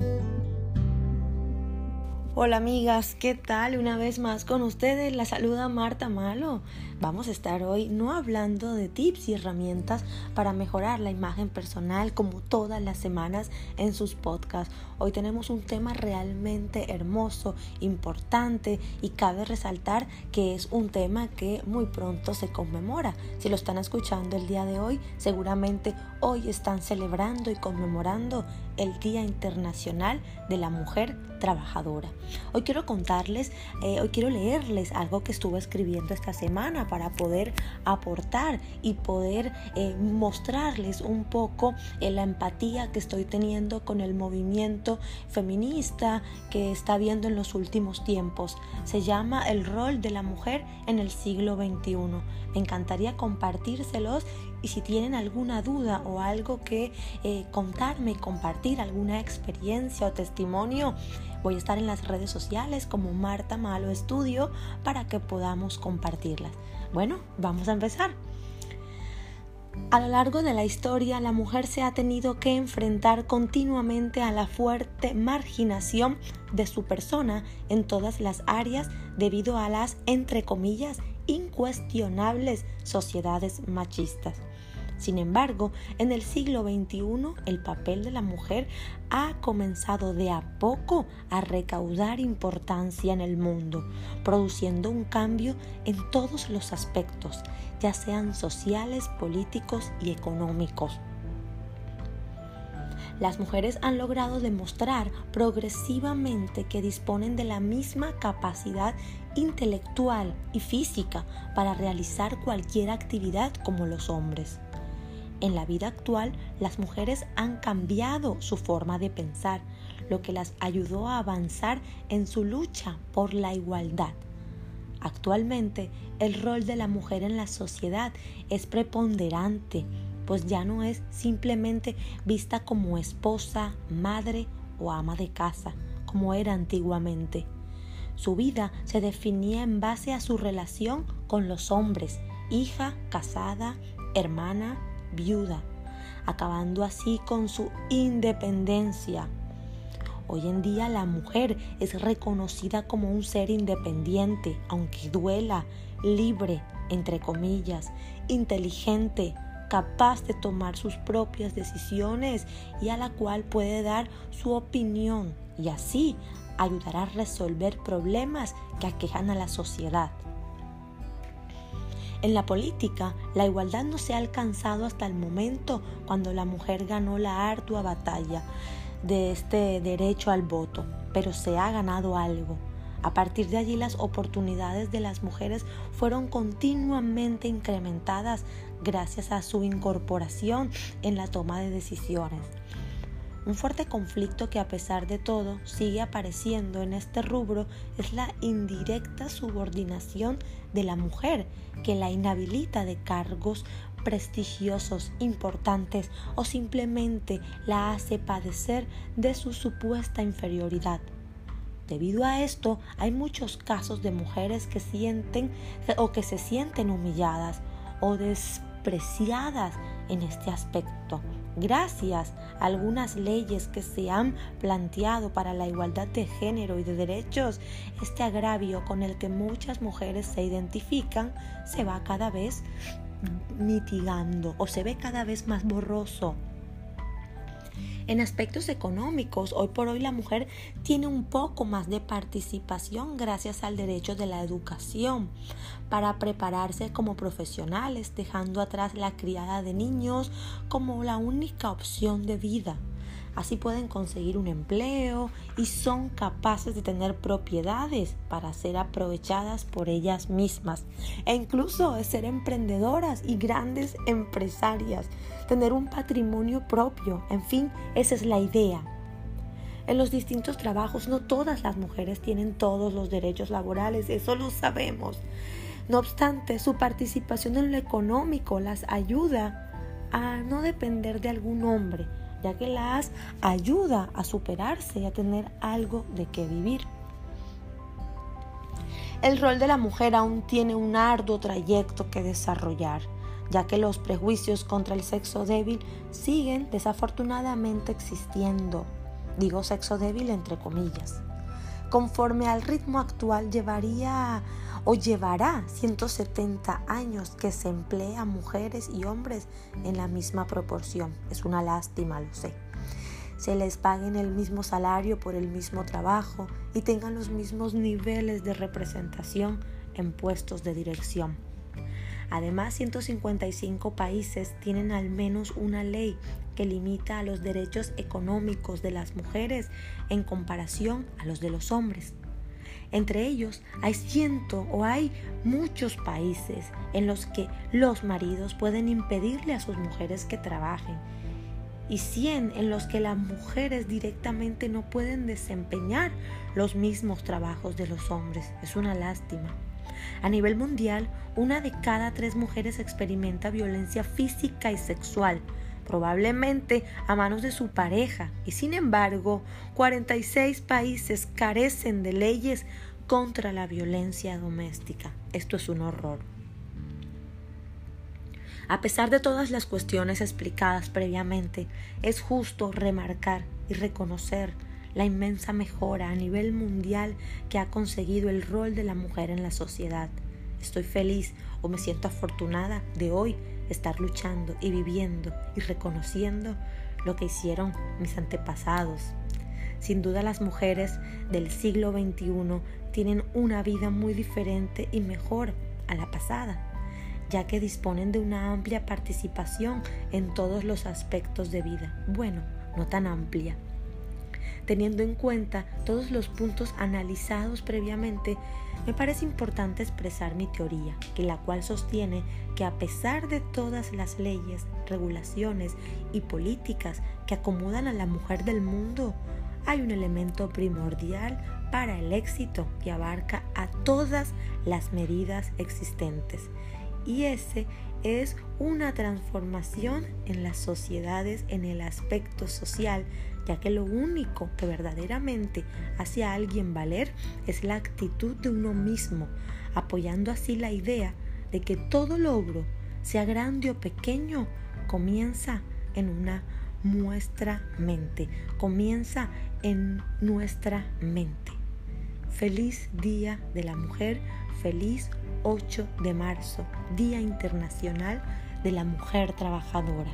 thank you Hola amigas, ¿qué tal? Una vez más con ustedes la saluda Marta Malo. Vamos a estar hoy no hablando de tips y herramientas para mejorar la imagen personal como todas las semanas en sus podcasts. Hoy tenemos un tema realmente hermoso, importante y cabe resaltar que es un tema que muy pronto se conmemora. Si lo están escuchando el día de hoy, seguramente hoy están celebrando y conmemorando el Día Internacional de la Mujer Trabajadora. Hoy quiero contarles, eh, hoy quiero leerles algo que estuve escribiendo esta semana para poder aportar y poder eh, mostrarles un poco eh, la empatía que estoy teniendo con el movimiento feminista que está viendo en los últimos tiempos. Se llama El rol de la mujer en el siglo XXI. Me encantaría compartírselos y si tienen alguna duda o algo que contarme y compartir, alguna experiencia o testimonio, Voy a estar en las redes sociales como Marta Malo Estudio para que podamos compartirlas. Bueno, vamos a empezar. A lo largo de la historia, la mujer se ha tenido que enfrentar continuamente a la fuerte marginación de su persona en todas las áreas debido a las, entre comillas, incuestionables sociedades machistas. Sin embargo, en el siglo XXI el papel de la mujer ha comenzado de a poco a recaudar importancia en el mundo, produciendo un cambio en todos los aspectos, ya sean sociales, políticos y económicos. Las mujeres han logrado demostrar progresivamente que disponen de la misma capacidad intelectual y física para realizar cualquier actividad como los hombres. En la vida actual, las mujeres han cambiado su forma de pensar, lo que las ayudó a avanzar en su lucha por la igualdad. Actualmente, el rol de la mujer en la sociedad es preponderante, pues ya no es simplemente vista como esposa, madre o ama de casa, como era antiguamente. Su vida se definía en base a su relación con los hombres, hija, casada, hermana, viuda, acabando así con su independencia. Hoy en día la mujer es reconocida como un ser independiente, aunque duela, libre, entre comillas, inteligente, capaz de tomar sus propias decisiones y a la cual puede dar su opinión y así ayudar a resolver problemas que aquejan a la sociedad. En la política, la igualdad no se ha alcanzado hasta el momento cuando la mujer ganó la ardua batalla de este derecho al voto, pero se ha ganado algo. A partir de allí las oportunidades de las mujeres fueron continuamente incrementadas gracias a su incorporación en la toma de decisiones. Un fuerte conflicto que a pesar de todo sigue apareciendo en este rubro es la indirecta subordinación de la mujer que la inhabilita de cargos prestigiosos, importantes o simplemente la hace padecer de su supuesta inferioridad. Debido a esto, hay muchos casos de mujeres que sienten o que se sienten humilladas o despreciadas en este aspecto Gracias a algunas leyes que se han planteado para la igualdad de género y de derechos, este agravio con el que muchas mujeres se identifican se va cada vez mitigando o se ve cada vez más borroso. En aspectos económicos, hoy por hoy la mujer tiene un poco más de participación gracias al derecho de la educación para prepararse como profesionales, dejando atrás la criada de niños como la única opción de vida. Así pueden conseguir un empleo y son capaces de tener propiedades para ser aprovechadas por ellas mismas e incluso de ser emprendedoras y grandes empresarias, tener un patrimonio propio, en fin, esa es la idea. En los distintos trabajos no todas las mujeres tienen todos los derechos laborales, eso lo sabemos. No obstante, su participación en lo económico las ayuda a no depender de algún hombre, ya que las ayuda a superarse y a tener algo de qué vivir. El rol de la mujer aún tiene un arduo trayecto que desarrollar, ya que los prejuicios contra el sexo débil siguen desafortunadamente existiendo. Digo sexo débil entre comillas. Conforme al ritmo actual llevaría o llevará 170 años que se emplea mujeres y hombres en la misma proporción. Es una lástima, lo sé. Se les paguen el mismo salario por el mismo trabajo y tengan los mismos niveles de representación en puestos de dirección. Además, 155 países tienen al menos una ley que limita los derechos económicos de las mujeres en comparación a los de los hombres. Entre ellos hay ciento o hay muchos países en los que los maridos pueden impedirle a sus mujeres que trabajen y 100 en los que las mujeres directamente no pueden desempeñar los mismos trabajos de los hombres. Es una lástima. A nivel mundial, una de cada tres mujeres experimenta violencia física y sexual, probablemente a manos de su pareja, y sin embargo, 46 países carecen de leyes contra la violencia doméstica. Esto es un horror. A pesar de todas las cuestiones explicadas previamente, es justo remarcar y reconocer la inmensa mejora a nivel mundial que ha conseguido el rol de la mujer en la sociedad. Estoy feliz o me siento afortunada de hoy estar luchando y viviendo y reconociendo lo que hicieron mis antepasados. Sin duda las mujeres del siglo XXI tienen una vida muy diferente y mejor a la pasada, ya que disponen de una amplia participación en todos los aspectos de vida. Bueno, no tan amplia, Teniendo en cuenta todos los puntos analizados previamente, me parece importante expresar mi teoría, que la cual sostiene que a pesar de todas las leyes, regulaciones y políticas que acomodan a la mujer del mundo, hay un elemento primordial para el éxito que abarca a todas las medidas existentes. Y ese es una transformación en las sociedades en el aspecto social ya que lo único que verdaderamente hace a alguien valer es la actitud de uno mismo, apoyando así la idea de que todo logro, sea grande o pequeño, comienza en una nuestra mente, comienza en nuestra mente. Feliz Día de la Mujer, feliz 8 de marzo, Día Internacional de la Mujer Trabajadora.